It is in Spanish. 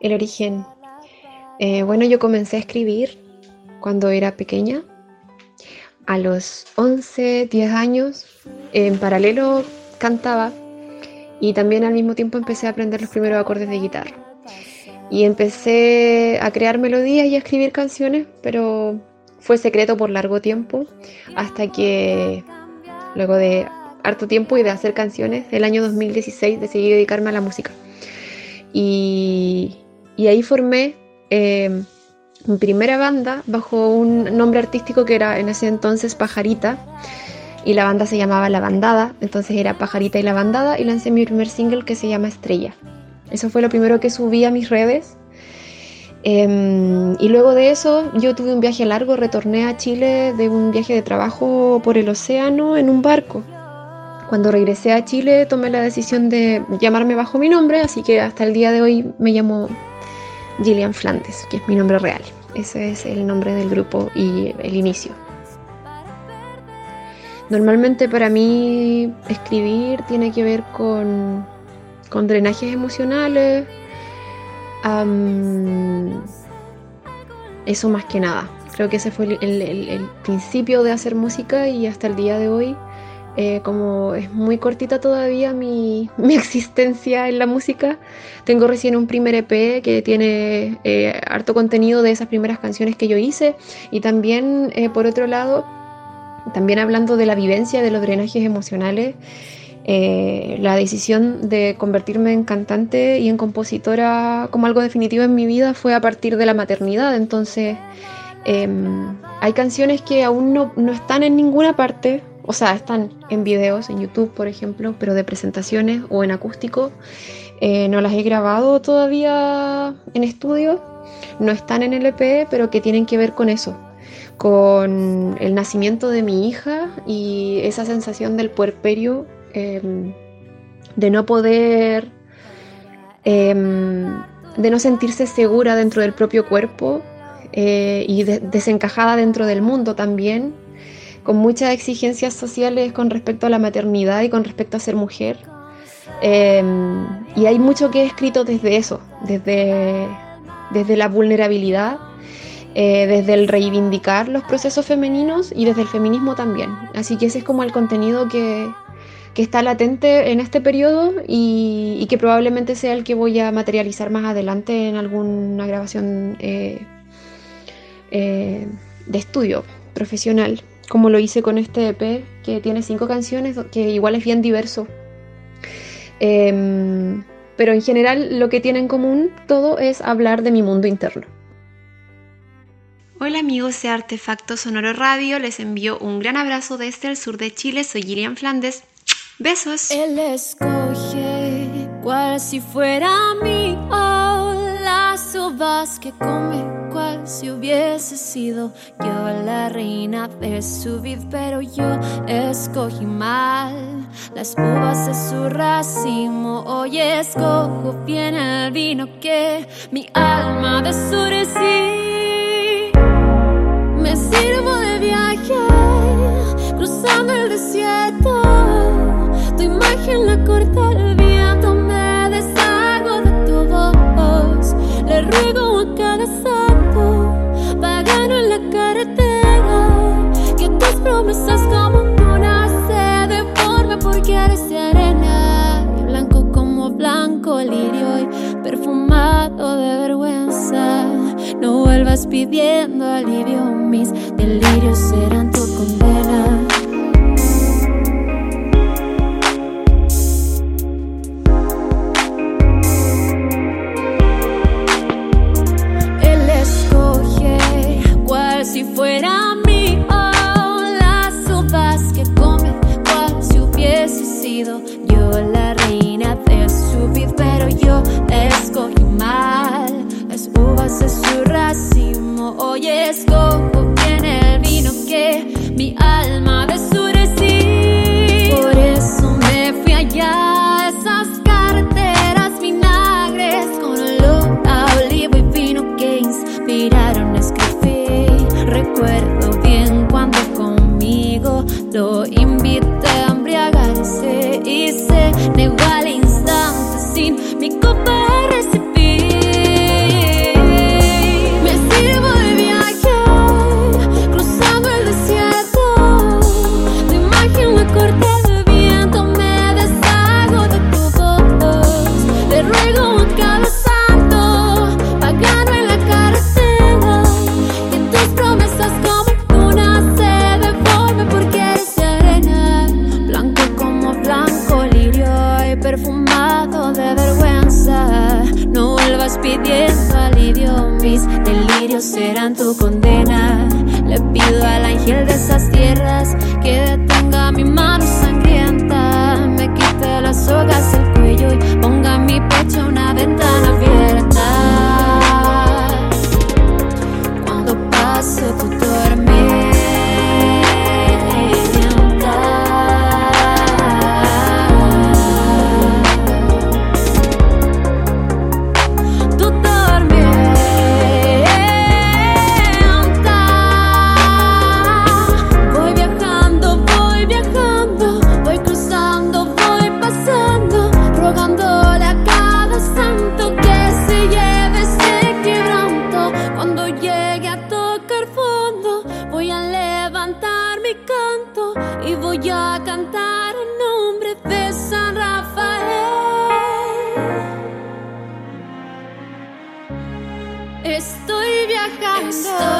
El origen. Eh, bueno, yo comencé a escribir cuando era pequeña. A los 11, 10 años, en paralelo cantaba y también al mismo tiempo empecé a aprender los primeros acordes de guitarra. Y empecé a crear melodías y a escribir canciones, pero fue secreto por largo tiempo, hasta que luego de harto tiempo y de hacer canciones, el año 2016 decidí dedicarme a la música. Y, ahí formé eh, mi primera banda bajo un nombre artístico que era en ese entonces Pajarita y la banda se llamaba La Bandada, entonces era Pajarita y La Bandada y lancé mi primer single que se llama Estrella. Eso fue lo primero que subí a mis redes. Em, y luego de eso yo tuve un viaje largo, retorné a Chile de un viaje de trabajo por el océano en un barco. Cuando regresé a Chile tomé la decisión de llamarme bajo mi nombre, así que hasta el día de hoy me llamo Gillian Flandes, que es mi nombre real. Ese es el nombre del grupo y el inicio. Normalmente para mí escribir tiene que ver con, con drenajes emocionales. eso más que nada. Creo que ese fue el principio de hacer música y hasta el día de hoy eh, como es muy cortita todavía mi, existencia en la música, tengo recién un primer EP que tiene eh, harto contenido de esas primeras canciones que yo hice. Y también, eh, por otro lado, también hablando de la vivencia de los drenajes emocionales, la decisión de convertirme en cantante y en compositora como algo definitivo en mi vida fue a partir de la maternidad, entonces... Em, hay canciones que aún no, no están en ninguna parte, o sea, están en videos, en YouTube, por ejemplo, pero de presentaciones o en acústico. Eh, no las he grabado todavía en estudio, no están en el EP, pero que tienen que ver con eso, con el nacimiento de mi hija y esa sensación del puerperio, em, de no poder, em, de no sentirse segura dentro del propio cuerpo eh, y desencajada dentro del mundo también con muchas exigencias sociales con respecto a la maternidad y con respecto a ser mujer. Em, y hay mucho que he escrito desde eso, desde, desde la vulnerabilidad, eh, desde el reivindicar los procesos femeninos y desde el feminismo también. Así que ese es como el contenido que, que está latente en este periodo y, que probablemente sea el que voy a materializar más adelante en alguna grabación eh, eh, de estudio profesional como lo hice con este EP, que tiene cinco canciones, que igual es bien diverso. Em, pero en general lo que tiene en común todo es hablar de mi mundo interno. Hola amigos de Artefacto Sonoro Radio, les envío un gran abrazo desde el sur de Chile, soy Gillian Flandes. Besos. Él escoge cual si fuera mi las uvas que come si hubiese sido yo la reina de su vid, pero yo escogí mal las uvas de su racimo. Hoy escojo bien el vino que mi alma de. Me sirvo de viaje cruzando el desierto. Pidiendo alivio, mis delirios serán tu condena. si fuera mío las sopas que come, cual si hubiese sido serán tu condena. Le pido al ángel de esas tierras que detenga mi mano sangrienta, me quite las sogas del cuello y ponga en mi pecho una ventana So.